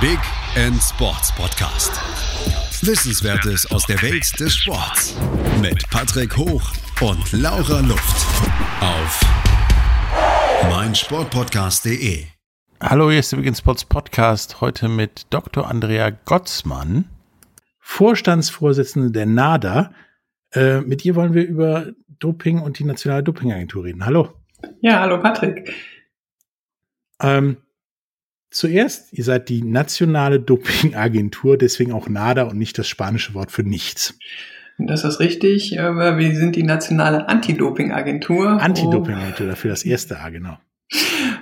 Big End Sports Podcast. Wissenswertes aus der Welt des Sports mit Patrick Hoch und Laura Luft auf meinsportpodcast.de. Hallo, hier ist der Big End Sports Podcast. Heute mit Dr. Andrea Gottsmann, Vorstandsvorsitzende der NADA. Äh, mit ihr wollen wir über Doping und die Nationale Dopingagentur reden. Hallo. Ja, hallo Patrick. Ähm, zuerst, ihr seid die nationale Dopingagentur, deswegen auch NADA und nicht das spanische Wort für nichts. Das ist richtig, aber wir sind die nationale Anti-Doping-Agentur. Anti-Doping-Agentur, dafür das erste A, genau.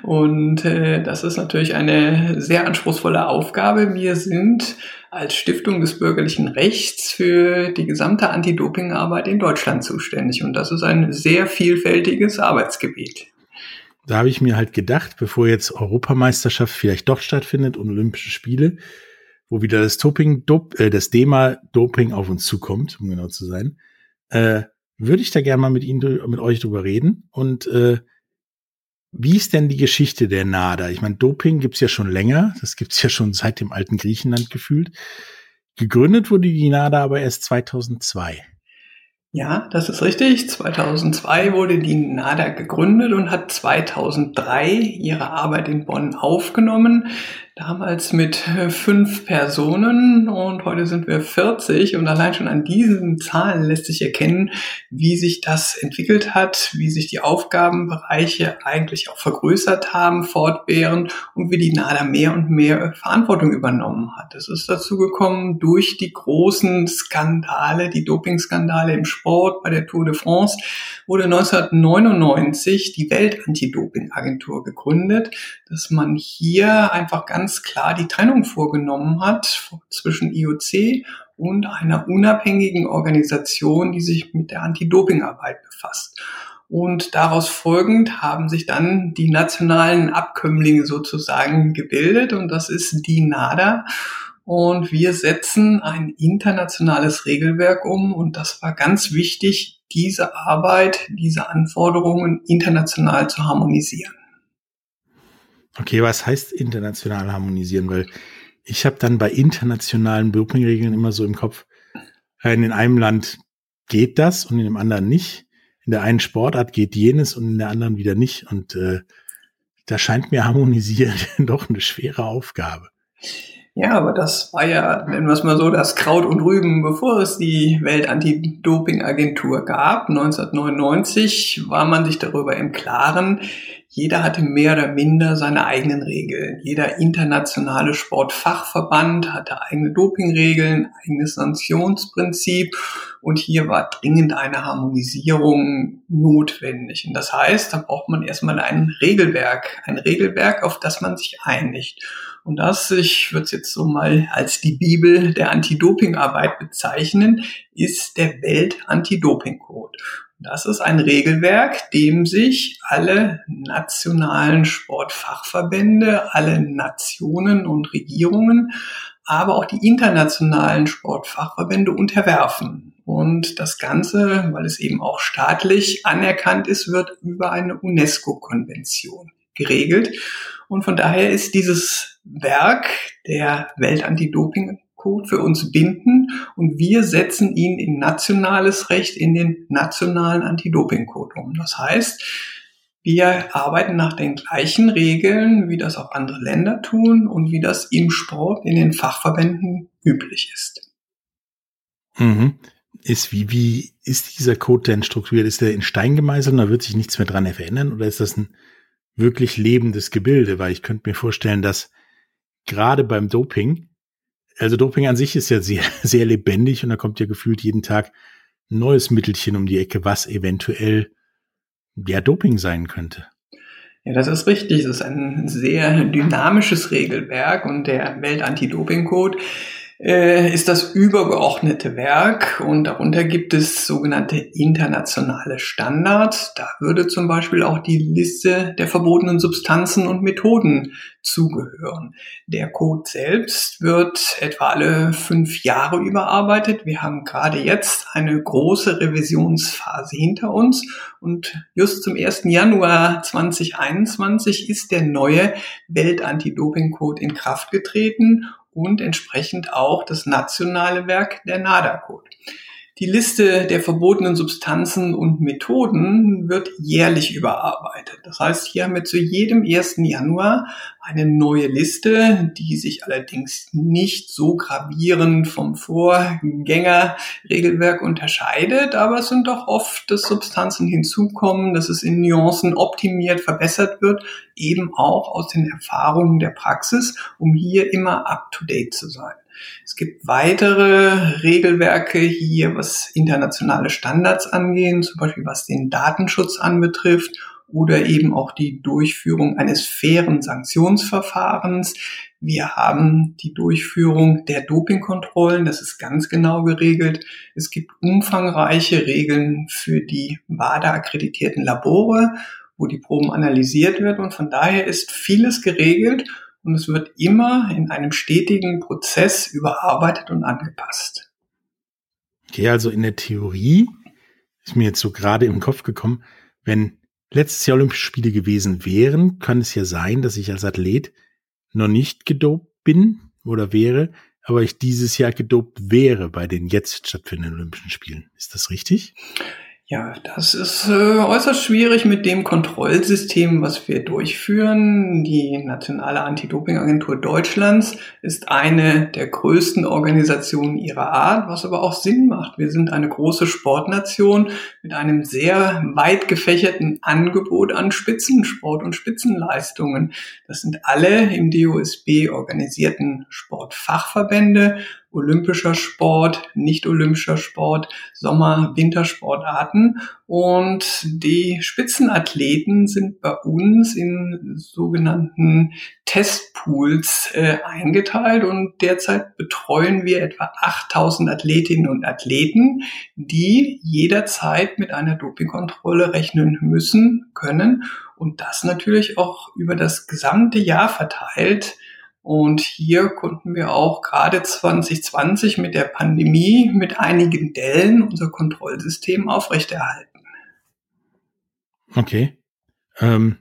Und äh, das ist natürlich eine sehr anspruchsvolle Aufgabe. Wir sind als Stiftung des bürgerlichen Rechts für die gesamte Anti-Doping-Arbeit in Deutschland zuständig. Und das ist ein sehr vielfältiges Arbeitsgebiet da habe ich mir halt gedacht, bevor jetzt Europameisterschaft vielleicht doch stattfindet und Olympische Spiele, wo wieder das Doping, Dop, äh, das Thema Doping auf uns zukommt, um genau zu sein, äh, würde ich da gerne mal mit Ihnen, mit euch drüber reden. Und äh, wie ist denn die Geschichte der NADA? Ich meine, Doping gibt's ja schon länger, das gibt's ja schon seit dem alten Griechenland gefühlt. Gegründet wurde die NADA aber erst 2002. Ja, das ist richtig. 2002 wurde die NADA gegründet und hat 2003 ihre Arbeit in Bonn aufgenommen. Damals mit fünf Personen und heute sind wir 40 und allein schon an diesen Zahlen lässt sich erkennen, wie sich das entwickelt hat, wie sich die Aufgabenbereiche eigentlich auch vergrößert haben, fortwährend und wie die NADA mehr und mehr Verantwortung übernommen hat. Es ist dazu gekommen durch die großen Skandale, die Dopingskandale im Sport bei der Tour de France wurde 1999 die Welt-Anti-Doping-Agentur gegründet, dass man hier einfach ganz ganz klar die Trennung vorgenommen hat zwischen IOC und einer unabhängigen Organisation, die sich mit der Anti-Doping-Arbeit befasst. Und daraus folgend haben sich dann die nationalen Abkömmlinge sozusagen gebildet und das ist die NADA. Und wir setzen ein internationales Regelwerk um und das war ganz wichtig, diese Arbeit, diese Anforderungen international zu harmonisieren. Okay, was heißt international harmonisieren? Weil ich habe dann bei internationalen Dopingregeln immer so im Kopf, in einem Land geht das und in dem anderen nicht. In der einen Sportart geht jenes und in der anderen wieder nicht. Und äh, da scheint mir harmonisieren doch eine schwere Aufgabe. Ja, aber das war ja, nennen wir es mal so, das Kraut und Rüben, bevor es die Welt-Anti-Doping-Agentur gab. 1999 war man sich darüber im Klaren, jeder hatte mehr oder minder seine eigenen Regeln. Jeder internationale Sportfachverband hatte eigene Dopingregeln, eigenes Sanktionsprinzip und hier war dringend eine Harmonisierung notwendig. Und das heißt, da braucht man erstmal ein Regelwerk, ein Regelwerk, auf das man sich einigt. Und das, ich würde es jetzt so mal als die Bibel der Anti-Doping-Arbeit bezeichnen, ist der Welt-Anti-Doping-Code. Das ist ein Regelwerk, dem sich alle nationalen Sportfachverbände, alle Nationen und Regierungen, aber auch die internationalen Sportfachverbände unterwerfen. Und das Ganze, weil es eben auch staatlich anerkannt ist, wird über eine UNESCO-Konvention geregelt. Und von daher ist dieses Werk der Weltantidoping Code für uns binden und wir setzen ihn in nationales Recht, in den nationalen Anti-Doping-Code um. Das heißt, wir arbeiten nach den gleichen Regeln, wie das auch andere Länder tun und wie das im Sport in den Fachverbänden üblich ist. Mhm. Ist wie, wie ist dieser Code denn strukturiert? Ist der in Stein gemeißelt und da wird sich nichts mehr dran verändern oder ist das ein wirklich lebendes Gebilde? Weil ich könnte mir vorstellen, dass gerade beim Doping also Doping an sich ist ja sehr, sehr lebendig und da kommt ja gefühlt jeden Tag ein neues Mittelchen um die Ecke, was eventuell ja Doping sein könnte. Ja, das ist richtig. Es ist ein sehr dynamisches Regelwerk und der Welt-Anti-Doping-Code ist das übergeordnete Werk und darunter gibt es sogenannte internationale Standards. Da würde zum Beispiel auch die Liste der verbotenen Substanzen und Methoden zugehören. Der Code selbst wird etwa alle fünf Jahre überarbeitet. Wir haben gerade jetzt eine große Revisionsphase hinter uns und just zum 1. Januar 2021 ist der neue Welt-Anti-Doping-Code in Kraft getreten und entsprechend auch das nationale Werk der NADA-Code. Die Liste der verbotenen Substanzen und Methoden wird jährlich überarbeitet. Das heißt, hier haben wir zu jedem 1. Januar eine neue Liste, die sich allerdings nicht so gravierend vom Vorgängerregelwerk unterscheidet, aber es sind doch oft, dass Substanzen hinzukommen, dass es in Nuancen optimiert, verbessert wird, eben auch aus den Erfahrungen der Praxis, um hier immer up-to-date zu sein. Es gibt weitere Regelwerke hier, was internationale Standards angehen, zum Beispiel was den Datenschutz anbetrifft oder eben auch die Durchführung eines fairen Sanktionsverfahrens. Wir haben die Durchführung der Dopingkontrollen, das ist ganz genau geregelt. Es gibt umfangreiche Regeln für die WADA akkreditierten Labore, wo die Proben analysiert werden und von daher ist vieles geregelt und es wird immer in einem stetigen Prozess überarbeitet und angepasst. Okay, also in der Theorie ist mir jetzt so gerade im Kopf gekommen, wenn letztes Jahr Olympische Spiele gewesen wären, kann es ja sein, dass ich als Athlet noch nicht gedopt bin oder wäre, aber ich dieses Jahr gedopt wäre bei den jetzt stattfindenden Olympischen Spielen. Ist das richtig? Ja, das ist äh, äußerst schwierig mit dem Kontrollsystem, was wir durchführen. Die Nationale Anti-Doping-Agentur Deutschlands ist eine der größten Organisationen ihrer Art, was aber auch Sinn macht. Wir sind eine große Sportnation mit einem sehr weit gefächerten Angebot an Spitzensport und Spitzenleistungen. Das sind alle im DOSB organisierten Sportfachverbände olympischer Sport, nicht olympischer Sport, Sommer-, Wintersportarten. Und die Spitzenathleten sind bei uns in sogenannten Testpools äh, eingeteilt. Und derzeit betreuen wir etwa 8000 Athletinnen und Athleten, die jederzeit mit einer Dopingkontrolle rechnen müssen, können. Und das natürlich auch über das gesamte Jahr verteilt und hier konnten wir auch gerade 2020 mit der Pandemie mit einigen Dellen unser Kontrollsystem aufrechterhalten. Okay. Ähm,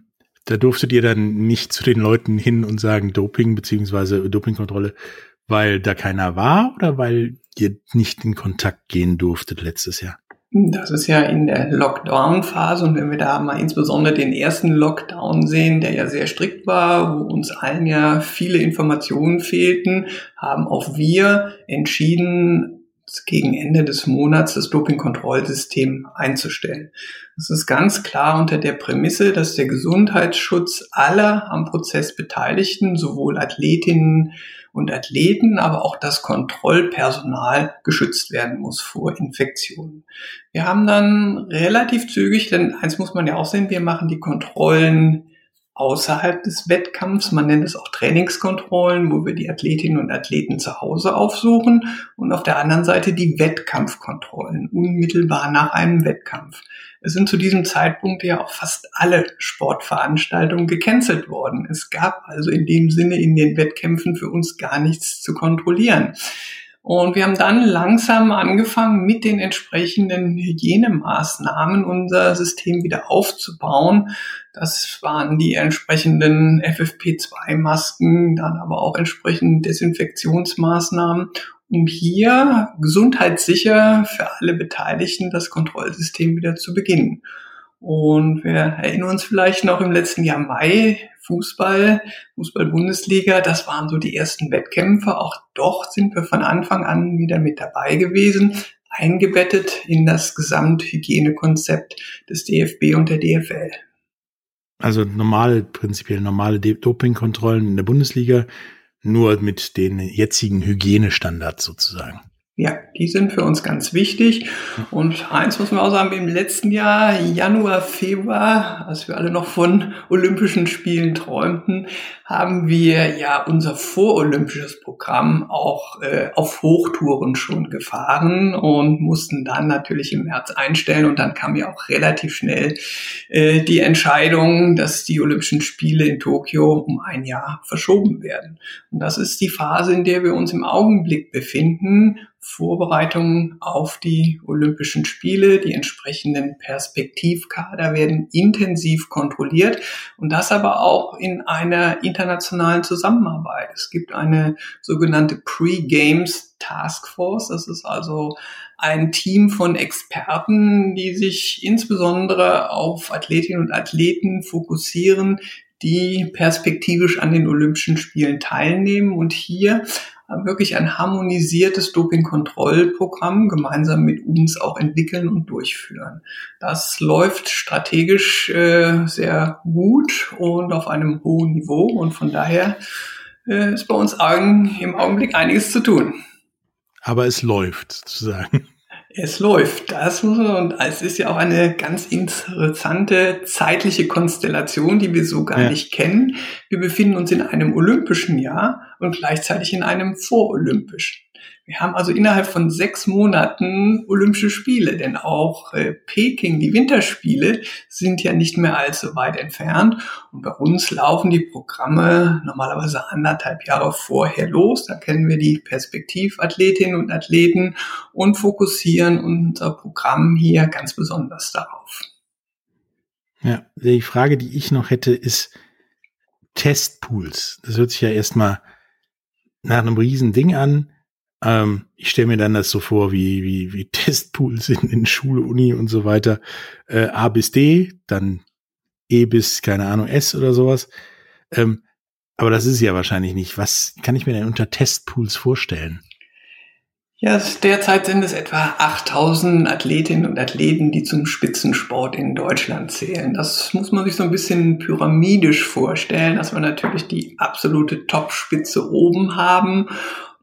da durftet ihr dann nicht zu den Leuten hin und sagen Doping beziehungsweise Dopingkontrolle, weil da keiner war oder weil ihr nicht in Kontakt gehen durftet letztes Jahr? Das ist ja in der Lockdown-Phase und wenn wir da mal insbesondere den ersten Lockdown sehen, der ja sehr strikt war, wo uns allen ja viele Informationen fehlten, haben auch wir entschieden, gegen Ende des Monats das Dopingkontrollsystem einzustellen. Das ist ganz klar unter der Prämisse, dass der Gesundheitsschutz aller am Prozess Beteiligten, sowohl Athletinnen und Athleten, aber auch das Kontrollpersonal geschützt werden muss vor Infektionen. Wir haben dann relativ zügig, denn eins muss man ja auch sehen, wir machen die Kontrollen außerhalb des Wettkampfs. Man nennt es auch Trainingskontrollen, wo wir die Athletinnen und Athleten zu Hause aufsuchen und auf der anderen Seite die Wettkampfkontrollen unmittelbar nach einem Wettkampf. Es sind zu diesem Zeitpunkt ja auch fast alle Sportveranstaltungen gecancelt worden. Es gab also in dem Sinne in den Wettkämpfen für uns gar nichts zu kontrollieren. Und wir haben dann langsam angefangen, mit den entsprechenden Hygienemaßnahmen unser System wieder aufzubauen. Das waren die entsprechenden FFP2-Masken, dann aber auch entsprechend Desinfektionsmaßnahmen um hier gesundheitssicher für alle Beteiligten das Kontrollsystem wieder zu beginnen. Und wir erinnern uns vielleicht noch im letzten Jahr Mai, Fußball, Fußball-Bundesliga, das waren so die ersten Wettkämpfe. Auch doch sind wir von Anfang an wieder mit dabei gewesen, eingebettet in das Gesamthygienekonzept des DFB und der DFL. Also normale, prinzipiell normale Dopingkontrollen in der Bundesliga, nur mit den jetzigen Hygienestandards sozusagen. Ja, die sind für uns ganz wichtig. Und eins muss man auch sagen, im letzten Jahr, Januar, Februar, als wir alle noch von Olympischen Spielen träumten, haben wir ja unser vorolympisches Programm auch äh, auf Hochtouren schon gefahren und mussten dann natürlich im März einstellen. Und dann kam ja auch relativ schnell äh, die Entscheidung, dass die Olympischen Spiele in Tokio um ein Jahr verschoben werden. Und das ist die Phase, in der wir uns im Augenblick befinden Vorbereitungen auf die Olympischen Spiele. Die entsprechenden Perspektivkader werden intensiv kontrolliert und das aber auch in einer internationalen Zusammenarbeit. Es gibt eine sogenannte Pre-Games Task Force. Das ist also ein Team von Experten, die sich insbesondere auf Athletinnen und Athleten fokussieren, die perspektivisch an den Olympischen Spielen teilnehmen und hier wirklich ein harmonisiertes Dopingkontrollprogramm gemeinsam mit uns auch entwickeln und durchführen. Das läuft strategisch äh, sehr gut und auf einem hohen Niveau und von daher äh, ist bei uns im Augenblick einiges zu tun. Aber es läuft sozusagen. Es läuft, das muss man, und es ist ja auch eine ganz interessante zeitliche Konstellation, die wir so gar ja. nicht kennen. Wir befinden uns in einem olympischen Jahr und gleichzeitig in einem vorolympischen. Wir haben also innerhalb von sechs Monaten Olympische Spiele, denn auch äh, Peking, die Winterspiele, sind ja nicht mehr allzu weit entfernt. Und bei uns laufen die Programme normalerweise anderthalb Jahre vorher los. Da kennen wir die Perspektivathletinnen und Athleten und fokussieren unser Programm hier ganz besonders darauf. Ja, die Frage, die ich noch hätte, ist Testpools. Das hört sich ja erstmal nach einem riesen Ding an. Ähm, ich stelle mir dann das so vor, wie, wie, wie Testpools in, in Schule, Uni und so weiter. Äh, A bis D, dann E bis, keine Ahnung, S oder sowas. Ähm, aber das ist ja wahrscheinlich nicht. Was kann ich mir denn unter Testpools vorstellen? Ja, derzeit sind es etwa 8000 Athletinnen und Athleten, die zum Spitzensport in Deutschland zählen. Das muss man sich so ein bisschen pyramidisch vorstellen, dass wir natürlich die absolute Topspitze oben haben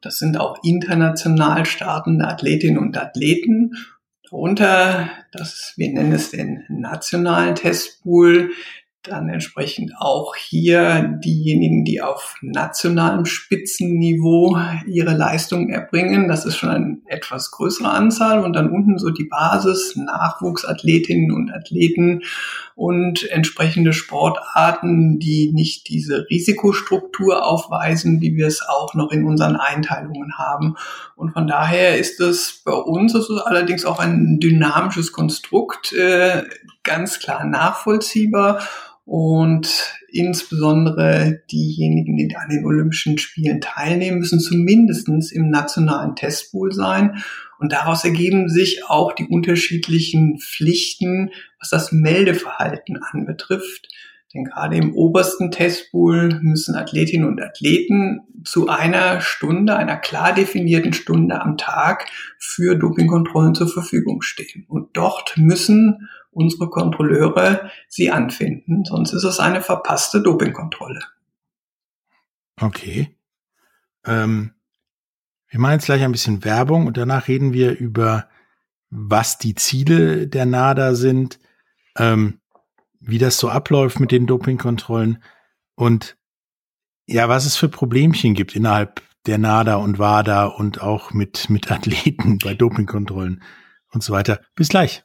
das sind auch international startende Athletinnen und Athleten. Darunter, das, wir nennen es den nationalen Testpool, dann entsprechend auch hier diejenigen, die auf nationalem Spitzenniveau ihre Leistungen erbringen. Das ist schon eine etwas größere Anzahl. Und dann unten so die Basis, Nachwuchsathletinnen und Athleten und entsprechende Sportarten, die nicht diese Risikostruktur aufweisen, wie wir es auch noch in unseren Einteilungen haben. Und von daher ist es bei uns ist allerdings auch ein dynamisches Konstrukt, äh, ganz klar nachvollziehbar und insbesondere diejenigen, die an den Olympischen Spielen teilnehmen, müssen zumindestens im nationalen Testpool sein. Und daraus ergeben sich auch die unterschiedlichen Pflichten, was das Meldeverhalten anbetrifft. Denn gerade im obersten Testpool müssen Athletinnen und Athleten zu einer Stunde, einer klar definierten Stunde am Tag für Dopingkontrollen zur Verfügung stehen. Und dort müssen unsere Kontrolleure sie anfinden. Sonst ist es eine verpasste Dopingkontrolle. Okay. Ähm, wir machen jetzt gleich ein bisschen Werbung und danach reden wir über, was die Ziele der NADA sind, ähm, wie das so abläuft mit den Dopingkontrollen und ja, was es für Problemchen gibt innerhalb der NADA und WADA und auch mit, mit Athleten bei Dopingkontrollen und so weiter. Bis gleich.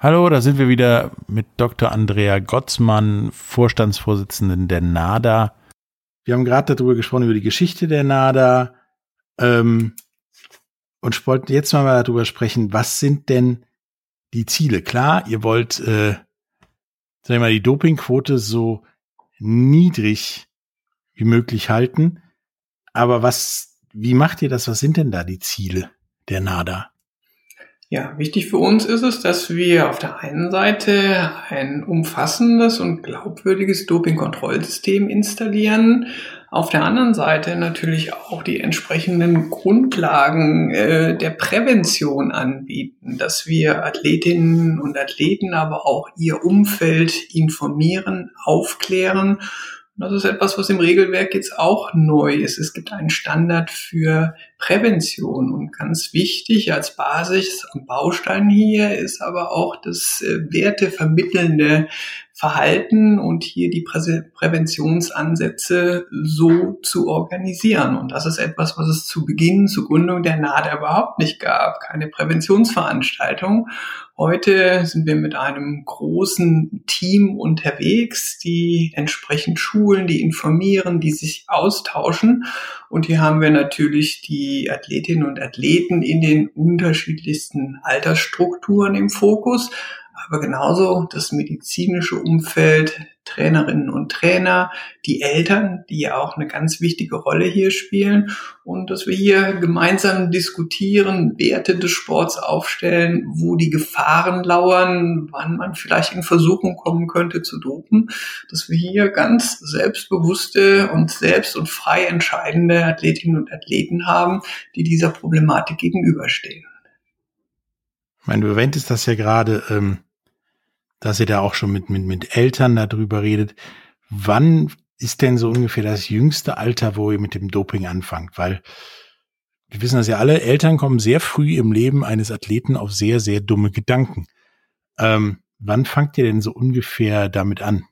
Hallo, da sind wir wieder mit Dr. Andrea Gottsmann, Vorstandsvorsitzenden der NADA. Wir haben gerade darüber gesprochen, über die Geschichte der NADA. Ähm, und wollten jetzt mal darüber sprechen, was sind denn die Ziele? Klar, ihr wollt, äh, sag ich mal, die Dopingquote so niedrig wie möglich halten. aber was, wie macht ihr das? Was sind denn da die Ziele der NADA? Ja, wichtig für uns ist es, dass wir auf der einen Seite ein umfassendes und glaubwürdiges Dopingkontrollsystem installieren, auf der anderen Seite natürlich auch die entsprechenden Grundlagen äh, der Prävention anbieten, dass wir Athletinnen und Athleten, aber auch ihr Umfeld informieren, aufklären das ist etwas, was im Regelwerk jetzt auch neu ist. Es gibt einen Standard für Prävention und ganz wichtig als Basis am Baustein hier ist aber auch das äh, wertevermittelnde Verhalten und hier die Prä Präventionsansätze so zu organisieren. Und das ist etwas, was es zu Beginn, zur Gründung der NADA überhaupt nicht gab. Keine Präventionsveranstaltung. Heute sind wir mit einem großen Team unterwegs, die entsprechend schulen, die informieren, die sich austauschen. Und hier haben wir natürlich die Athletinnen und Athleten in den unterschiedlichsten Altersstrukturen im Fokus, aber genauso das medizinische Umfeld, Trainerinnen und Trainer, die Eltern, die ja auch eine ganz wichtige Rolle hier spielen und dass wir hier gemeinsam diskutieren, Werte des Sports aufstellen, wo die Gefahren lauern, wann man vielleicht in Versuchung kommen könnte zu dopen, dass wir hier ganz selbstbewusste und selbst und frei entscheidende Athletinnen und Athleten haben, die dieser Problematik gegenüberstehen. Ich meine, du erwähntest das ja gerade, ähm, dass ihr da auch schon mit, mit, mit Eltern darüber redet. Wann ist denn so ungefähr das jüngste Alter, wo ihr mit dem Doping anfangt? Weil wir wissen das ja alle, Eltern kommen sehr früh im Leben eines Athleten auf sehr, sehr dumme Gedanken. Ähm, wann fangt ihr denn so ungefähr damit an?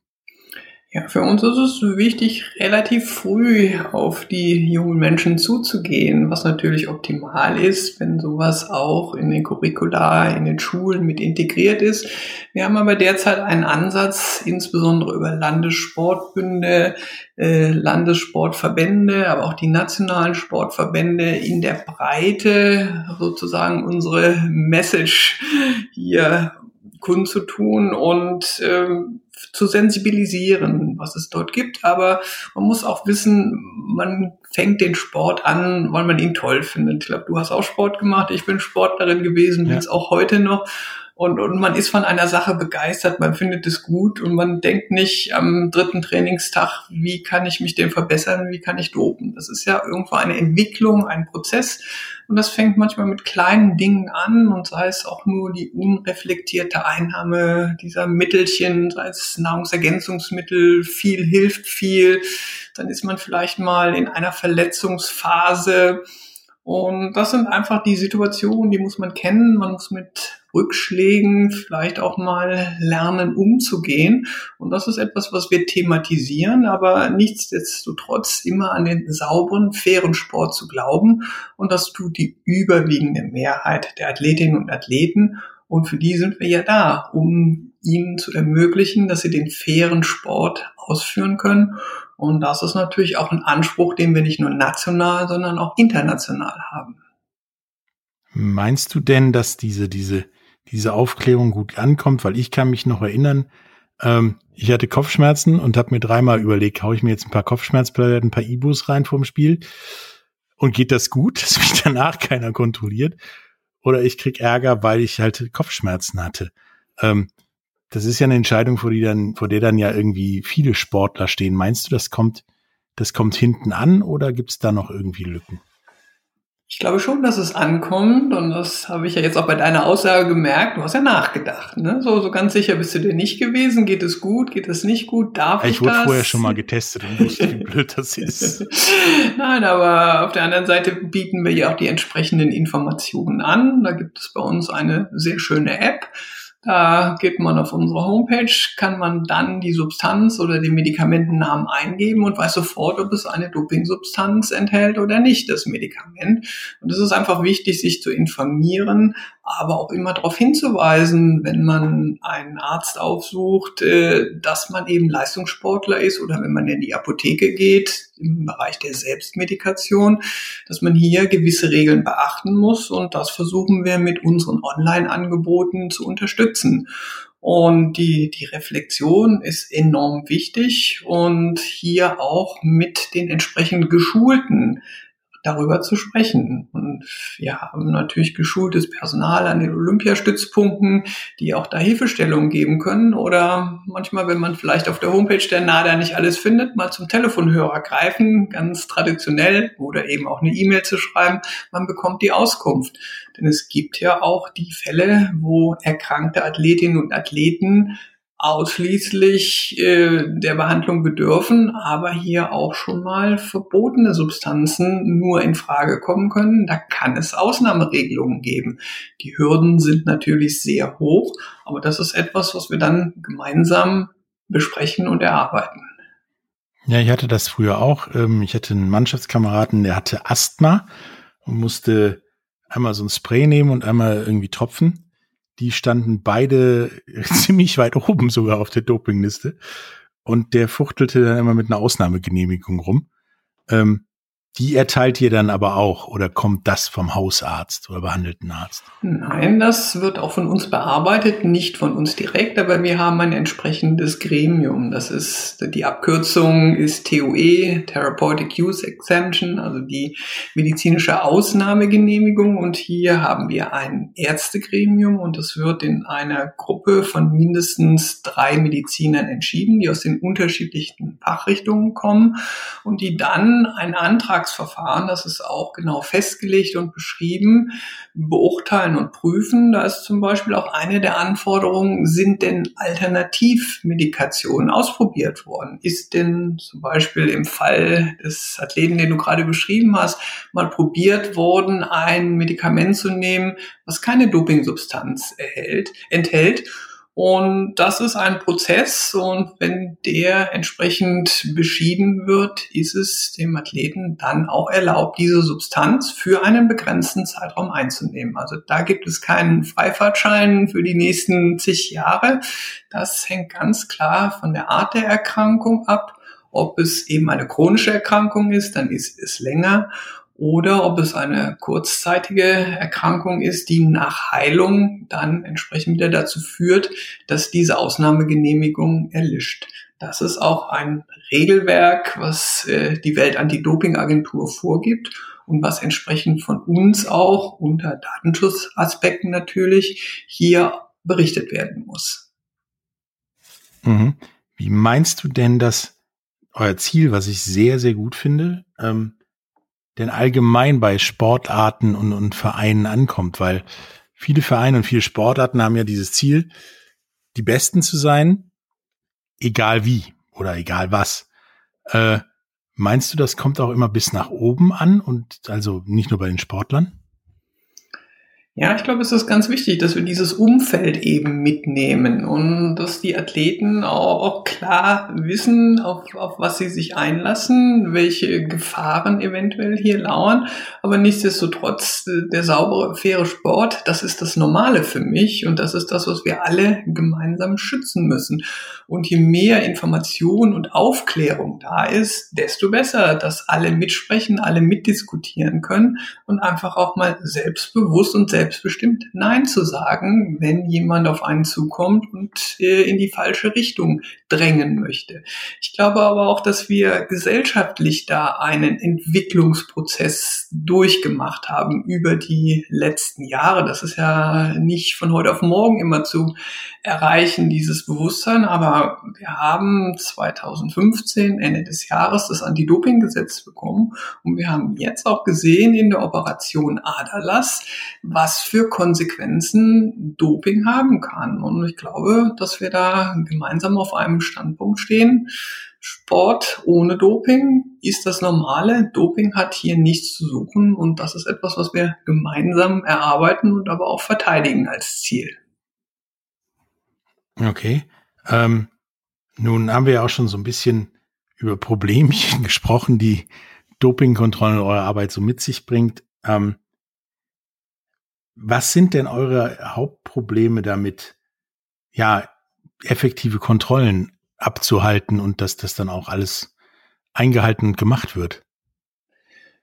Ja, für uns ist es wichtig, relativ früh auf die jungen Menschen zuzugehen, was natürlich optimal ist, wenn sowas auch in den Curricula, in den Schulen mit integriert ist. Wir haben aber derzeit einen Ansatz, insbesondere über Landessportbünde, äh, Landessportverbände, aber auch die nationalen Sportverbände in der Breite sozusagen unsere Message hier kundzutun und ähm, zu sensibilisieren, was es dort gibt. Aber man muss auch wissen, man fängt den Sport an, weil man ihn toll findet. Ich glaube, du hast auch Sport gemacht, ich bin Sportlerin gewesen, ja. auch heute noch. Und, und man ist von einer Sache begeistert, man findet es gut und man denkt nicht am dritten Trainingstag, wie kann ich mich denn verbessern, wie kann ich dopen. Das ist ja irgendwo eine Entwicklung, ein Prozess. Und das fängt manchmal mit kleinen Dingen an und sei es auch nur die unreflektierte Einnahme dieser Mittelchen, sei es Nahrungsergänzungsmittel, viel hilft viel. Dann ist man vielleicht mal in einer Verletzungsphase. Und das sind einfach die Situationen, die muss man kennen. Man muss mit Rückschlägen vielleicht auch mal lernen umzugehen. Und das ist etwas, was wir thematisieren, aber nichtsdestotrotz immer an den sauberen, fairen Sport zu glauben. Und das tut die überwiegende Mehrheit der Athletinnen und Athleten. Und für die sind wir ja da, um ihnen zu ermöglichen, dass sie den fairen Sport ausführen können. Und das ist natürlich auch ein Anspruch, den wir nicht nur national, sondern auch international haben. Meinst du denn, dass diese, diese diese Aufklärung gut ankommt, weil ich kann mich noch erinnern, ähm, ich hatte Kopfschmerzen und habe mir dreimal überlegt, hau ich mir jetzt ein paar Kopfschmerzpläne, ein paar Ibus rein vorm Spiel und geht das gut, dass mich danach keiner kontrolliert oder ich krieg Ärger, weil ich halt Kopfschmerzen hatte. Ähm, das ist ja eine Entscheidung, vor, die dann, vor der dann ja irgendwie viele Sportler stehen. Meinst du, das kommt, das kommt hinten an oder gibt's da noch irgendwie Lücken? Ich glaube schon, dass es ankommt und das habe ich ja jetzt auch bei deiner Aussage gemerkt. Du hast ja nachgedacht, ne? So, so ganz sicher bist du dir nicht gewesen. Geht es gut? Geht es nicht gut? Darf ich, ich wurde das? vorher schon mal getestet und wusste, wie blöd das ist. Nein, aber auf der anderen Seite bieten wir ja auch die entsprechenden Informationen an. Da gibt es bei uns eine sehr schöne App da geht man auf unsere Homepage, kann man dann die Substanz oder den Medikamentennamen eingeben und weiß sofort, ob es eine Dopingsubstanz enthält oder nicht, das Medikament. Und es ist einfach wichtig, sich zu informieren, aber auch immer darauf hinzuweisen, wenn man einen Arzt aufsucht, äh, dass man eben Leistungssportler ist oder wenn man in die Apotheke geht, im Bereich der Selbstmedikation, dass man hier gewisse Regeln beachten muss und das versuchen wir mit unseren Online-Angeboten zu unterstützen. Und die, die Reflexion ist enorm wichtig und hier auch mit den entsprechend geschulten darüber zu sprechen. Und wir haben natürlich geschultes Personal an den Olympiastützpunkten, die auch da Hilfestellungen geben können. Oder manchmal, wenn man vielleicht auf der Homepage der NADA nicht alles findet, mal zum Telefonhörer greifen, ganz traditionell, oder eben auch eine E-Mail zu schreiben. Man bekommt die Auskunft. Denn es gibt ja auch die Fälle, wo erkrankte Athletinnen und Athleten ausschließlich äh, der Behandlung bedürfen, aber hier auch schon mal verbotene Substanzen nur in Frage kommen können. Da kann es Ausnahmeregelungen geben. Die Hürden sind natürlich sehr hoch, aber das ist etwas, was wir dann gemeinsam besprechen und erarbeiten. Ja, ich hatte das früher auch. Ähm, ich hatte einen Mannschaftskameraden, der hatte Asthma und musste einmal so ein Spray nehmen und einmal irgendwie tropfen die standen beide ziemlich weit oben sogar auf der Dopingliste. Und der fuchtelte dann immer mit einer Ausnahmegenehmigung rum. Ähm, die erteilt ihr dann aber auch oder kommt das vom Hausarzt oder behandelten Arzt? Nein, das wird auch von uns bearbeitet, nicht von uns direkt, aber wir haben ein entsprechendes Gremium. Das ist, die Abkürzung ist TOE, Therapeutic Use Exemption, also die medizinische Ausnahmegenehmigung. Und hier haben wir ein Ärztegremium und das wird in einer Gruppe von mindestens drei Medizinern entschieden, die aus den unterschiedlichen Fachrichtungen kommen und die dann einen Antrag Auftragsverfahren, das ist auch genau festgelegt und beschrieben, beurteilen und prüfen. Da ist zum Beispiel auch eine der Anforderungen, sind denn Alternativmedikationen ausprobiert worden? Ist denn zum Beispiel im Fall des Athleten, den du gerade beschrieben hast, mal probiert worden, ein Medikament zu nehmen, was keine Dopingsubstanz erhält, enthält? Und das ist ein Prozess und wenn der entsprechend beschieden wird, ist es dem Athleten dann auch erlaubt, diese Substanz für einen begrenzten Zeitraum einzunehmen. Also da gibt es keinen Freifahrtschein für die nächsten zig Jahre. Das hängt ganz klar von der Art der Erkrankung ab. Ob es eben eine chronische Erkrankung ist, dann ist es länger oder ob es eine kurzzeitige Erkrankung ist, die nach Heilung dann entsprechend wieder dazu führt, dass diese Ausnahmegenehmigung erlischt. Das ist auch ein Regelwerk, was äh, die Welt-Anti-Doping-Agentur vorgibt und was entsprechend von uns auch unter Datenschutzaspekten natürlich hier berichtet werden muss. Mhm. Wie meinst du denn, dass euer Ziel, was ich sehr, sehr gut finde, ähm, denn allgemein bei Sportarten und, und Vereinen ankommt, weil viele Vereine und viele Sportarten haben ja dieses Ziel, die Besten zu sein, egal wie oder egal was. Äh, meinst du, das kommt auch immer bis nach oben an und also nicht nur bei den Sportlern? Ja, ich glaube, es ist ganz wichtig, dass wir dieses Umfeld eben mitnehmen und dass die Athleten auch, klar wissen, auf, auf was sie sich einlassen, welche Gefahren eventuell hier lauern. Aber nichtsdestotrotz, der saubere, faire Sport, das ist das Normale für mich und das ist das, was wir alle gemeinsam schützen müssen. Und je mehr Information und Aufklärung da ist, desto besser, dass alle mitsprechen, alle mitdiskutieren können und einfach auch mal selbstbewusst und selbst selbstbestimmt Nein zu sagen, wenn jemand auf einen zukommt und äh, in die falsche Richtung drängen möchte. Ich glaube aber auch, dass wir gesellschaftlich da einen Entwicklungsprozess durchgemacht haben über die letzten Jahre. Das ist ja nicht von heute auf morgen immer zu erreichen, dieses Bewusstsein, aber wir haben 2015, Ende des Jahres, das Anti-Doping-Gesetz bekommen und wir haben jetzt auch gesehen in der Operation was was für Konsequenzen Doping haben kann. Und ich glaube, dass wir da gemeinsam auf einem Standpunkt stehen. Sport ohne Doping ist das Normale. Doping hat hier nichts zu suchen und das ist etwas, was wir gemeinsam erarbeiten und aber auch verteidigen als Ziel. Okay. Ähm, nun haben wir ja auch schon so ein bisschen über Problemchen gesprochen, die Dopingkontrollen in eurer Arbeit so mit sich bringt. Ähm, was sind denn eure Hauptprobleme damit, ja, effektive Kontrollen abzuhalten und dass das dann auch alles eingehalten und gemacht wird?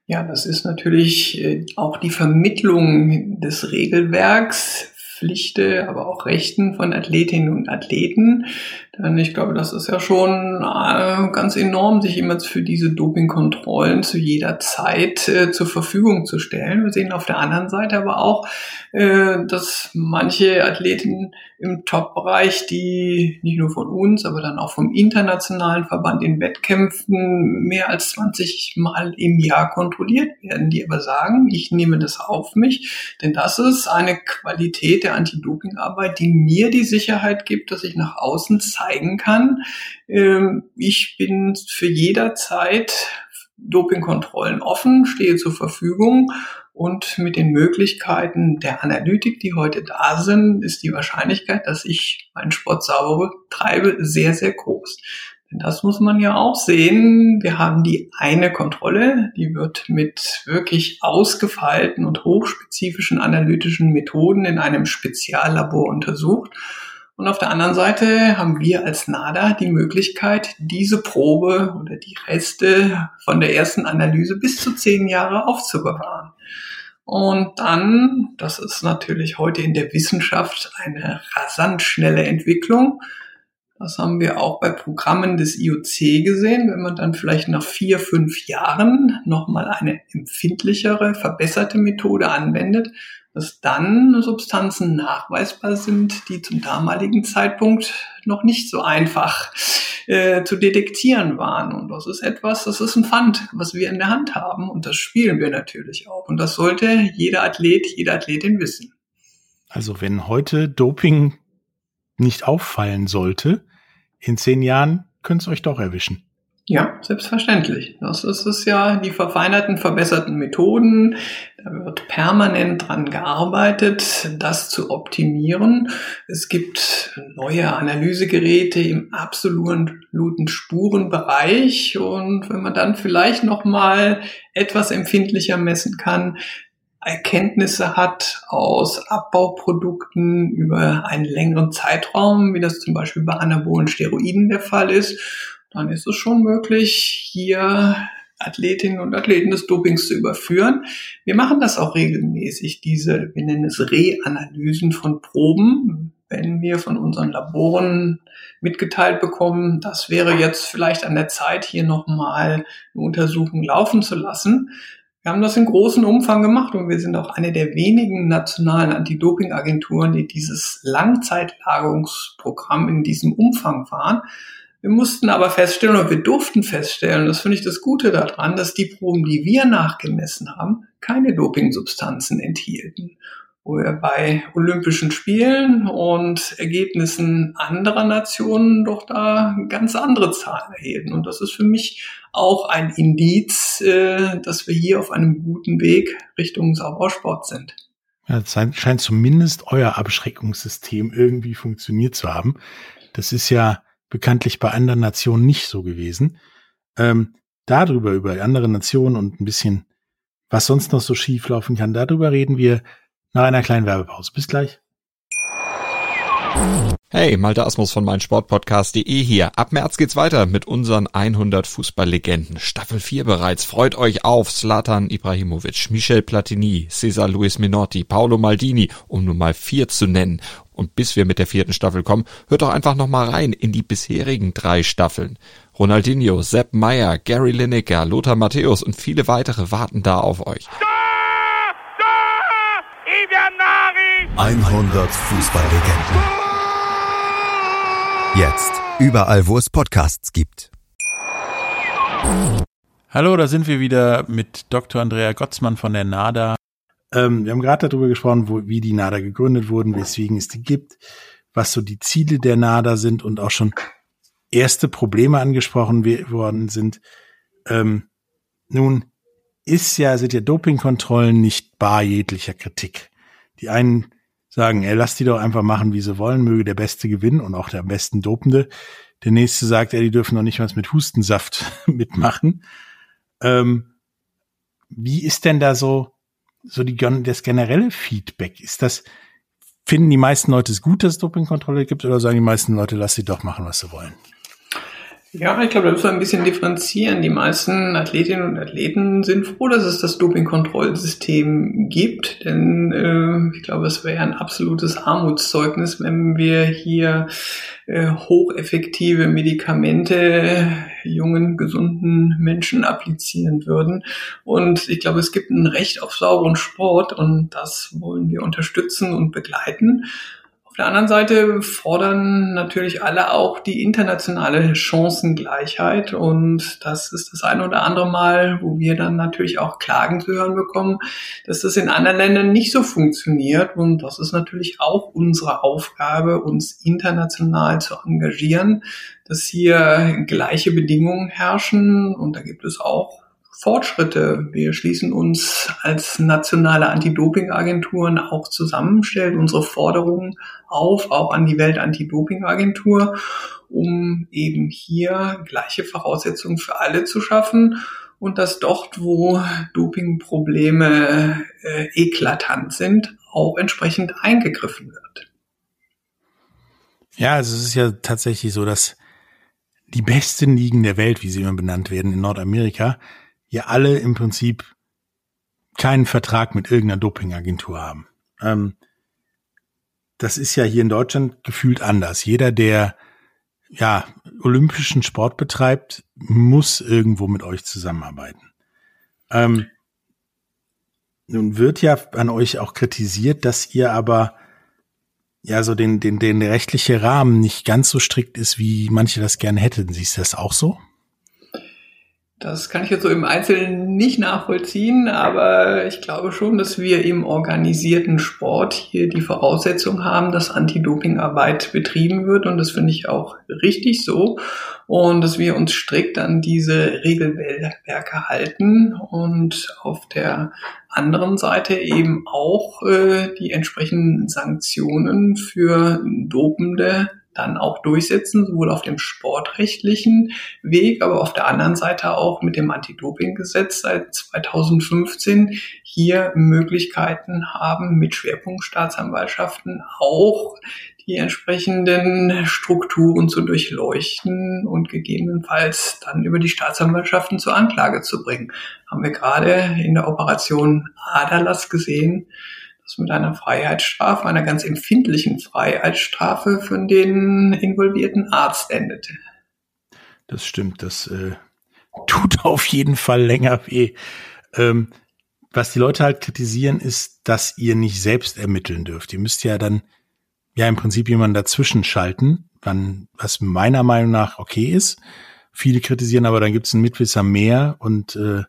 Ja, das ist natürlich äh, auch die Vermittlung des Regelwerks Pflichte, aber auch Rechten von Athletinnen und Athleten. Denn ich glaube, das ist ja schon äh, ganz enorm, sich immer für diese Dopingkontrollen zu jeder Zeit äh, zur Verfügung zu stellen. Wir sehen auf der anderen Seite aber auch, äh, dass manche Athleten im Top-Bereich, die nicht nur von uns, aber dann auch vom internationalen Verband in Wettkämpfen mehr als 20 Mal im Jahr kontrolliert werden, die aber sagen, ich nehme das auf mich, denn das ist eine Qualität der Anti-Doping-Arbeit, die mir die Sicherheit gibt, dass ich nach außen zeigen kann, ähm, ich bin für jederzeit Dopingkontrollen offen, stehe zur Verfügung und mit den Möglichkeiten der Analytik, die heute da sind, ist die Wahrscheinlichkeit, dass ich meinen Sport sauber treibe, sehr, sehr groß. Denn das muss man ja auch sehen. Wir haben die eine Kontrolle, die wird mit wirklich ausgefeilten und hochspezifischen analytischen Methoden in einem Speziallabor untersucht. Und auf der anderen Seite haben wir als NADA die Möglichkeit, diese Probe oder die Reste von der ersten Analyse bis zu zehn Jahre aufzubewahren. Und dann, das ist natürlich heute in der Wissenschaft eine rasant schnelle Entwicklung. Das haben wir auch bei Programmen des IOC gesehen. Wenn man dann vielleicht nach vier, fünf Jahren nochmal eine empfindlichere, verbesserte Methode anwendet, dass dann Substanzen nachweisbar sind, die zum damaligen Zeitpunkt noch nicht so einfach äh, zu detektieren waren. Und das ist etwas, das ist ein Pfand, was wir in der Hand haben und das spielen wir natürlich auch. Und das sollte jeder Athlet, jede Athletin wissen. Also wenn heute Doping nicht auffallen sollte, in zehn Jahren könnte es euch doch erwischen. Ja, selbstverständlich. Das ist es ja, die verfeinerten, verbesserten Methoden. Da wird permanent dran gearbeitet, das zu optimieren. Es gibt neue Analysegeräte im absoluten Spurenbereich. Und wenn man dann vielleicht noch mal etwas empfindlicher messen kann, Erkenntnisse hat aus Abbauprodukten über einen längeren Zeitraum, wie das zum Beispiel bei anabolen Steroiden der Fall ist, dann ist es schon möglich, hier Athletinnen und Athleten des Dopings zu überführen. Wir machen das auch regelmäßig, diese, wir nennen es Reanalysen von Proben, wenn wir von unseren Laboren mitgeteilt bekommen, das wäre jetzt vielleicht an der Zeit, hier nochmal eine Untersuchung laufen zu lassen. Wir haben das in großem Umfang gemacht und wir sind auch eine der wenigen nationalen Anti-Doping-Agenturen, die dieses Langzeitlagerungsprogramm in diesem Umfang fahren. Wir mussten aber feststellen, oder wir durften feststellen, das finde ich das Gute daran, dass die Proben, die wir nachgemessen haben, keine Dopingsubstanzen enthielten. Wo wir bei Olympischen Spielen und Ergebnissen anderer Nationen doch da ganz andere Zahlen erheben. Und das ist für mich auch ein Indiz, äh, dass wir hier auf einem guten Weg Richtung Sauersport sind. Ja, das scheint zumindest euer Abschreckungssystem irgendwie funktioniert zu haben. Das ist ja bekanntlich bei anderen Nationen nicht so gewesen. Ähm, darüber, über andere Nationen und ein bisschen, was sonst noch so schief laufen kann, darüber reden wir nach einer kleinen Werbepause. Bis gleich. Hey, Malte Asmus von meinsportpodcast.de hier. Ab März geht's weiter mit unseren 100 Fußballlegenden. Staffel 4 bereits. Freut euch auf Zlatan Ibrahimovic, Michel Platini, Cesar Luis Minotti, Paolo Maldini, um nur mal vier zu nennen. Und bis wir mit der vierten Staffel kommen, hört doch einfach noch mal rein in die bisherigen drei Staffeln. Ronaldinho, Sepp Meyer, Gary Lineker, Lothar Matthäus und viele weitere warten da auf euch. 100 Fußballlegenden. Jetzt überall, wo es Podcasts gibt. Hallo, da sind wir wieder mit Dr. Andrea Gottsmann von der NADA. Ähm, wir haben gerade darüber gesprochen, wo, wie die NADA gegründet wurden, weswegen es die gibt, was so die Ziele der NADA sind und auch schon erste Probleme angesprochen worden sind. Ähm, nun ist ja, sind ja Dopingkontrollen nicht bar jeglicher Kritik. Die einen sagen, ey, lass die doch einfach machen, wie sie wollen, möge der Beste gewinnen und auch der am besten Dopende. Der nächste sagt, ey, die dürfen noch nicht was mit Hustensaft mitmachen. Ähm, wie ist denn da so so die, das generelle Feedback? Ist das, finden die meisten Leute es gut, dass es Dopingkontrolle gibt oder sagen die meisten Leute, lass sie doch machen, was sie wollen? Ja, ich glaube, da müssen wir ein bisschen differenzieren. Die meisten Athletinnen und Athleten sind froh, dass es das Dopingkontrollsystem gibt, denn äh, ich glaube, es wäre ein absolutes Armutszeugnis, wenn wir hier äh, hocheffektive Medikamente jungen, gesunden Menschen applizieren würden. Und ich glaube, es gibt ein Recht auf sauberen Sport und das wollen wir unterstützen und begleiten. Auf der anderen Seite fordern natürlich alle auch die internationale Chancengleichheit und das ist das eine oder andere Mal, wo wir dann natürlich auch Klagen zu hören bekommen, dass das in anderen Ländern nicht so funktioniert und das ist natürlich auch unsere Aufgabe, uns international zu engagieren, dass hier gleiche Bedingungen herrschen und da gibt es auch Fortschritte. Wir schließen uns als nationale Anti-Doping-Agenturen auch zusammen, stellen unsere Forderungen auf, auch an die Welt-Anti-Doping-Agentur, um eben hier gleiche Voraussetzungen für alle zu schaffen und dass dort, wo Dopingprobleme äh, eklatant sind, auch entsprechend eingegriffen wird. Ja, also es ist ja tatsächlich so, dass die besten Ligen der Welt, wie sie immer benannt werden, in Nordamerika, ja alle im Prinzip keinen Vertrag mit irgendeiner Dopingagentur haben. Ähm, das ist ja hier in Deutschland gefühlt anders. Jeder, der ja olympischen Sport betreibt, muss irgendwo mit euch zusammenarbeiten. Ähm, nun wird ja an euch auch kritisiert, dass ihr aber ja so den, den, den rechtliche Rahmen nicht ganz so strikt ist, wie manche das gerne hätten. Siehst du das auch so? Das kann ich jetzt so im Einzelnen nicht nachvollziehen, aber ich glaube schon, dass wir im organisierten Sport hier die Voraussetzung haben, dass Anti-Doping-Arbeit betrieben wird. Und das finde ich auch richtig so. Und dass wir uns strikt an diese Regelwerke halten und auf der anderen Seite eben auch äh, die entsprechenden Sanktionen für Dopende dann auch durchsetzen, sowohl auf dem sportrechtlichen Weg, aber auf der anderen Seite auch mit dem Anti-Doping-Gesetz seit 2015 hier Möglichkeiten haben, mit Schwerpunktstaatsanwaltschaften auch die entsprechenden Strukturen zu durchleuchten und gegebenenfalls dann über die Staatsanwaltschaften zur Anklage zu bringen. Haben wir gerade in der Operation Adalas gesehen, das mit einer Freiheitsstrafe, einer ganz empfindlichen Freiheitsstrafe für den involvierten Arzt endete. Das stimmt, das äh, tut auf jeden Fall länger weh. Ähm, was die Leute halt kritisieren, ist, dass ihr nicht selbst ermitteln dürft. Ihr müsst ja dann ja im Prinzip jemanden dazwischen schalten, wann, was meiner Meinung nach okay ist. Viele kritisieren aber, dann gibt es einen Mitwisser mehr und äh,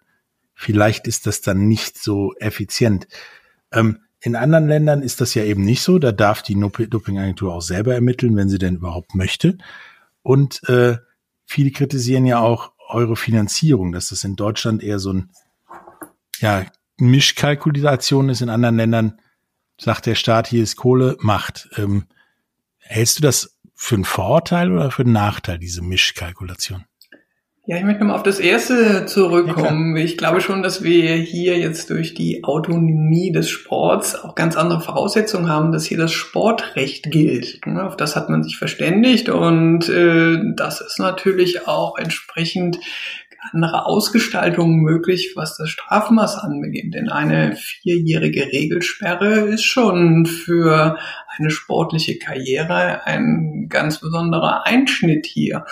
vielleicht ist das dann nicht so effizient. Ähm, in anderen Ländern ist das ja eben nicht so. Da darf die Dopingagentur auch selber ermitteln, wenn sie denn überhaupt möchte. Und äh, viele kritisieren ja auch eure Finanzierung, dass das in Deutschland eher so ein ja, Mischkalkulation ist. In anderen Ländern sagt der Staat, hier ist Kohle, Macht. Ähm, hältst du das für einen Vorteil oder für einen Nachteil, diese Mischkalkulation? Ja, ich möchte nochmal auf das erste zurückkommen. Ja, ich glaube schon, dass wir hier jetzt durch die Autonomie des Sports auch ganz andere Voraussetzungen haben, dass hier das Sportrecht gilt. Auf das hat man sich verständigt und äh, das ist natürlich auch entsprechend andere Ausgestaltungen möglich, was das Strafmaß anbegeht. Denn eine vierjährige Regelsperre ist schon für eine sportliche Karriere ein ganz besonderer Einschnitt hier.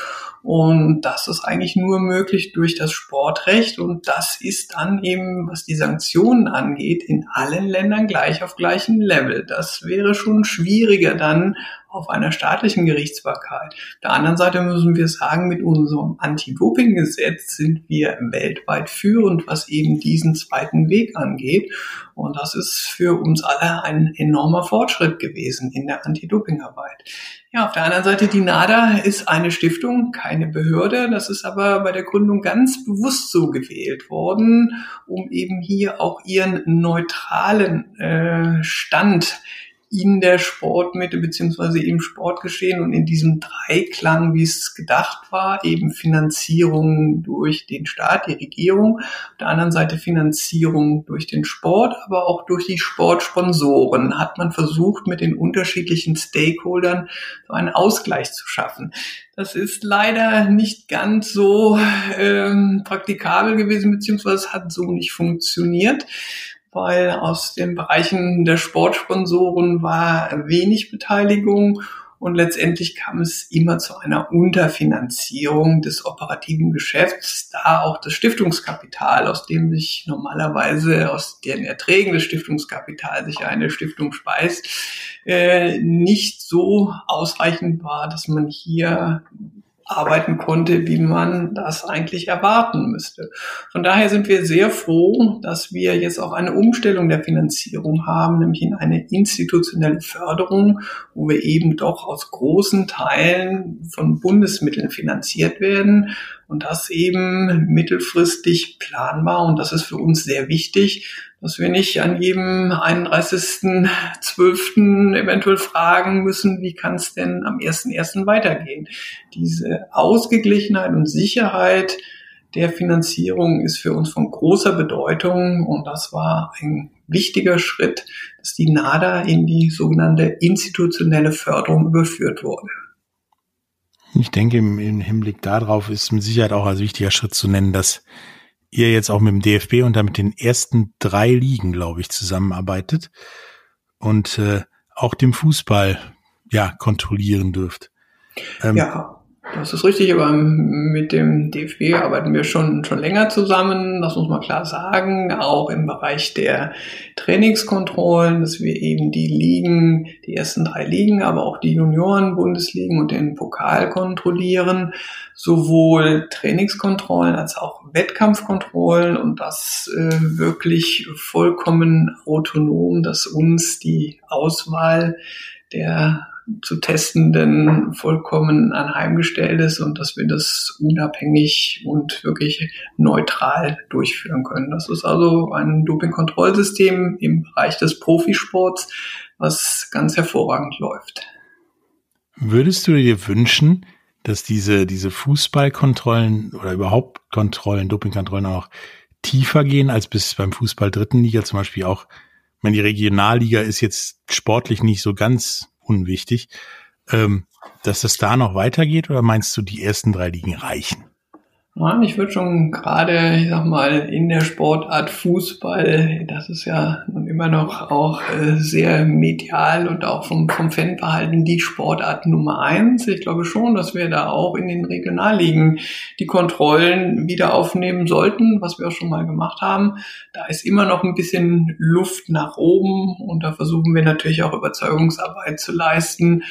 Und das ist eigentlich nur möglich durch das Sportrecht. Und das ist dann eben, was die Sanktionen angeht, in allen Ländern gleich auf gleichem Level. Das wäre schon schwieriger dann auf einer staatlichen Gerichtsbarkeit. Auf der anderen Seite müssen wir sagen, mit unserem Anti-Doping-Gesetz sind wir weltweit führend, was eben diesen zweiten Weg angeht. Und das ist für uns alle ein enormer Fortschritt gewesen in der Anti-Doping-Arbeit. Ja, auf der anderen Seite, die NADA ist eine Stiftung, keine Behörde. Das ist aber bei der Gründung ganz bewusst so gewählt worden, um eben hier auch ihren neutralen äh, Stand in der Sportmitte beziehungsweise im Sportgeschehen und in diesem Dreiklang, wie es gedacht war, eben Finanzierung durch den Staat, die Regierung, auf der anderen Seite Finanzierung durch den Sport, aber auch durch die Sportsponsoren, hat man versucht, mit den unterschiedlichen Stakeholdern so einen Ausgleich zu schaffen. Das ist leider nicht ganz so ähm, praktikabel gewesen, beziehungsweise hat so nicht funktioniert, weil aus den Bereichen der Sportsponsoren war wenig Beteiligung und letztendlich kam es immer zu einer Unterfinanzierung des operativen Geschäfts, da auch das Stiftungskapital, aus dem sich normalerweise aus den Erträgen des Stiftungskapitals sich eine Stiftung speist, äh, nicht so ausreichend war, dass man hier arbeiten konnte, wie man das eigentlich erwarten müsste. Von daher sind wir sehr froh, dass wir jetzt auch eine Umstellung der Finanzierung haben, nämlich in eine institutionelle Förderung, wo wir eben doch aus großen Teilen von Bundesmitteln finanziert werden und das eben mittelfristig planbar und das ist für uns sehr wichtig, dass wir nicht an jedem 31.12. eventuell fragen müssen, wie kann es denn am 1.1. weitergehen. Diese Ausgeglichenheit und Sicherheit der Finanzierung ist für uns von großer Bedeutung und das war ein wichtiger Schritt, dass die NADA in die sogenannte institutionelle Förderung überführt wurde. Ich denke, im, im Hinblick darauf ist mit Sicherheit auch als wichtiger Schritt zu nennen, dass ihr jetzt auch mit dem DFB und damit den ersten drei Ligen, glaube ich, zusammenarbeitet und äh, auch dem Fußball ja kontrollieren dürft. Ähm, ja. Das ist richtig, aber mit dem DFB arbeiten wir schon, schon länger zusammen, das muss man klar sagen, auch im Bereich der Trainingskontrollen, dass wir eben die Ligen, die ersten drei Ligen, aber auch die Junioren-Bundesligen und den Pokal kontrollieren, sowohl Trainingskontrollen als auch Wettkampfkontrollen. Und das äh, wirklich vollkommen autonom, dass uns die Auswahl der zu Testenden vollkommen anheimgestellt ist und dass wir das unabhängig und wirklich neutral durchführen können. Das ist also ein Dopingkontrollsystem im Bereich des Profisports, was ganz hervorragend läuft. Würdest du dir wünschen, dass diese, diese Fußballkontrollen oder überhaupt Kontrollen, Dopingkontrollen auch tiefer gehen als bis beim Fußball dritten Liga zum Beispiel auch? Ich meine, die Regionalliga ist jetzt sportlich nicht so ganz unwichtig. Ähm, dass das da noch weitergeht oder meinst du, die ersten drei Ligen reichen? Mann, ich würde schon gerade, ich sag mal, in der Sportart Fußball, das ist ja nun immer noch auch äh, sehr medial und auch vom, vom Fanverhalten die Sportart Nummer eins. Ich glaube schon, dass wir da auch in den Regionalligen die Kontrollen wieder aufnehmen sollten, was wir auch schon mal gemacht haben. Da ist immer noch ein bisschen Luft nach oben und da versuchen wir natürlich auch Überzeugungsarbeit zu leisten.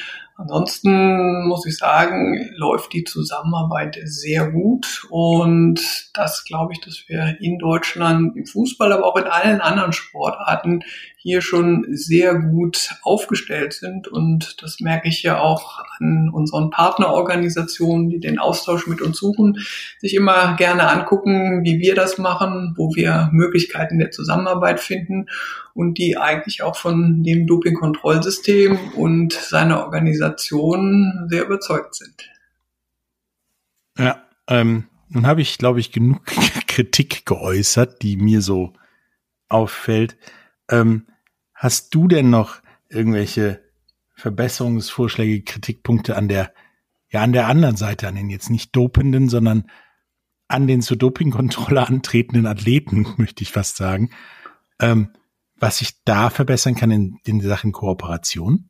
Ansonsten muss ich sagen, läuft die Zusammenarbeit sehr gut und das glaube ich, dass wir in Deutschland im Fußball, aber auch in allen anderen Sportarten hier schon sehr gut aufgestellt sind. Und das merke ich ja auch an unseren Partnerorganisationen, die den Austausch mit uns suchen, sich immer gerne angucken, wie wir das machen, wo wir Möglichkeiten der Zusammenarbeit finden und die eigentlich auch von dem Dopingkontrollsystem und seiner Organisation sehr überzeugt sind. Ja, ähm, nun habe ich, glaube ich, genug Kritik geäußert, die mir so auffällt. Ähm, Hast du denn noch irgendwelche Verbesserungsvorschläge, Kritikpunkte an der, ja, an der anderen Seite, an den jetzt nicht Dopenden, sondern an den zur Dopingkontrolle antretenden Athleten, möchte ich fast sagen, ähm, was sich da verbessern kann in, in Sachen Kooperation?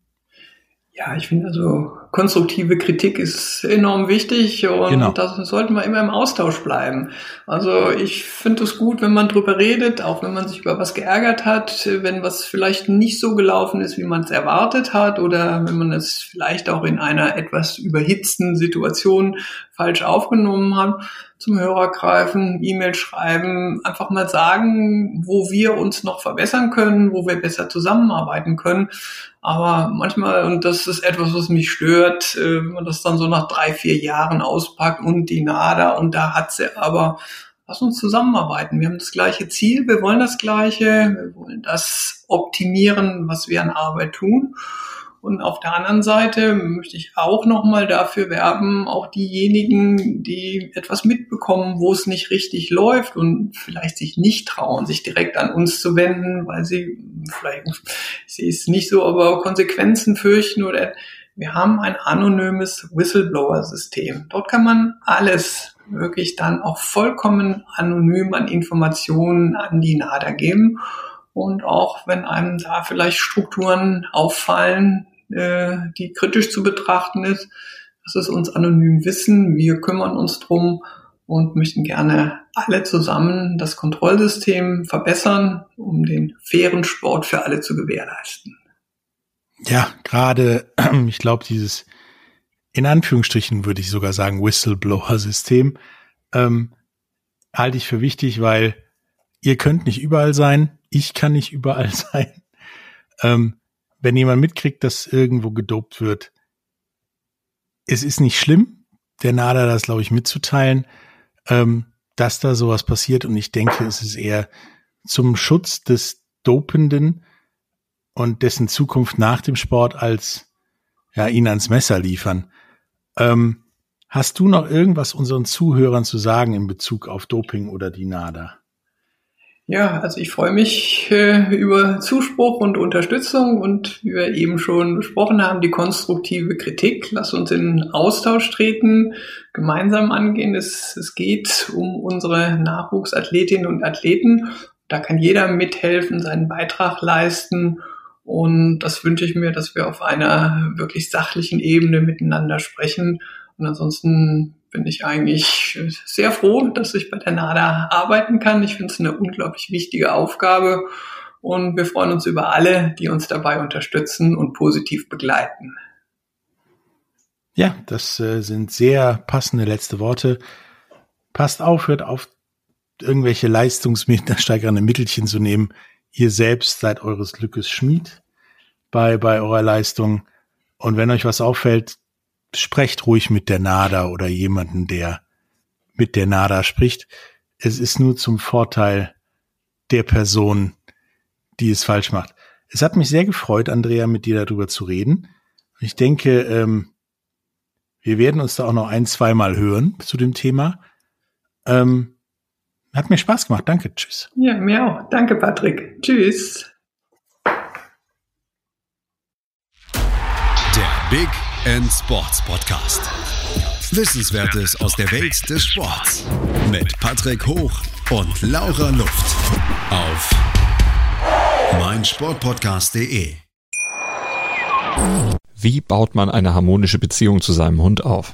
Ja, ich finde also konstruktive Kritik ist enorm wichtig und genau. das sollten wir immer im Austausch bleiben. Also ich finde es gut, wenn man drüber redet, auch wenn man sich über was geärgert hat, wenn was vielleicht nicht so gelaufen ist, wie man es erwartet hat oder wenn man es vielleicht auch in einer etwas überhitzten Situation falsch aufgenommen hat, zum Hörer greifen, E-Mail schreiben, einfach mal sagen, wo wir uns noch verbessern können, wo wir besser zusammenarbeiten können. Aber manchmal, und das ist etwas, was mich stört, äh, wenn man das dann so nach drei, vier Jahren auspackt und die NADA und da hat sie aber lass uns zusammenarbeiten. Wir haben das gleiche Ziel, wir wollen das gleiche, wir wollen das optimieren, was wir an Arbeit tun. Und auf der anderen Seite möchte ich auch nochmal dafür werben, auch diejenigen, die etwas mitbekommen, wo es nicht richtig läuft und vielleicht sich nicht trauen, sich direkt an uns zu wenden, weil sie vielleicht, ich sehe es nicht so, aber Konsequenzen fürchten oder wir haben ein anonymes Whistleblower-System. Dort kann man alles wirklich dann auch vollkommen anonym an Informationen an die NADA geben. Und auch wenn einem da vielleicht Strukturen auffallen, äh, die kritisch zu betrachten ist, dass es uns anonym wissen. Wir kümmern uns drum und möchten gerne alle zusammen das Kontrollsystem verbessern, um den fairen Sport für alle zu gewährleisten. Ja, gerade, ich glaube, dieses in Anführungsstrichen würde ich sogar sagen Whistleblower-System ähm, halte ich für wichtig, weil ihr könnt nicht überall sein, ich kann nicht überall sein. Ähm, wenn jemand mitkriegt, dass irgendwo gedopt wird, es ist nicht schlimm, der NADA das, glaube ich, mitzuteilen, ähm, dass da sowas passiert. Und ich denke, es ist eher zum Schutz des Dopenden und dessen Zukunft nach dem Sport als ja, ihn ans Messer liefern. Ähm, hast du noch irgendwas unseren Zuhörern zu sagen in Bezug auf Doping oder die NADA? Ja, also ich freue mich äh, über Zuspruch und Unterstützung und wie wir eben schon besprochen haben, die konstruktive Kritik. Lass uns in Austausch treten, gemeinsam angehen. Es, es geht um unsere Nachwuchsathletinnen und Athleten. Da kann jeder mithelfen, seinen Beitrag leisten. Und das wünsche ich mir, dass wir auf einer wirklich sachlichen Ebene miteinander sprechen. Und ansonsten bin ich eigentlich sehr froh, dass ich bei der NADA arbeiten kann. Ich finde es eine unglaublich wichtige Aufgabe und wir freuen uns über alle, die uns dabei unterstützen und positiv begleiten. Ja, das äh, sind sehr passende letzte Worte. Passt auf, hört auf, irgendwelche leistungssteigernde Mittelchen zu nehmen. Ihr selbst seid eures Glückes Schmied bei, bei eurer Leistung. Und wenn euch was auffällt, sprecht ruhig mit der NADA oder jemanden, der mit der NADA spricht. Es ist nur zum Vorteil der Person, die es falsch macht. Es hat mich sehr gefreut, Andrea, mit dir darüber zu reden. Ich denke, ähm, wir werden uns da auch noch ein, zweimal hören zu dem Thema. Ähm, hat mir Spaß gemacht. Danke. Tschüss. Ja, mir auch. Danke, Patrick. Tschüss. Der Big End Sports Podcast. Wissenswertes aus der Welt des Sports. Mit Patrick Hoch und Laura Luft. Auf meinsportpodcast.de. Wie baut man eine harmonische Beziehung zu seinem Hund auf?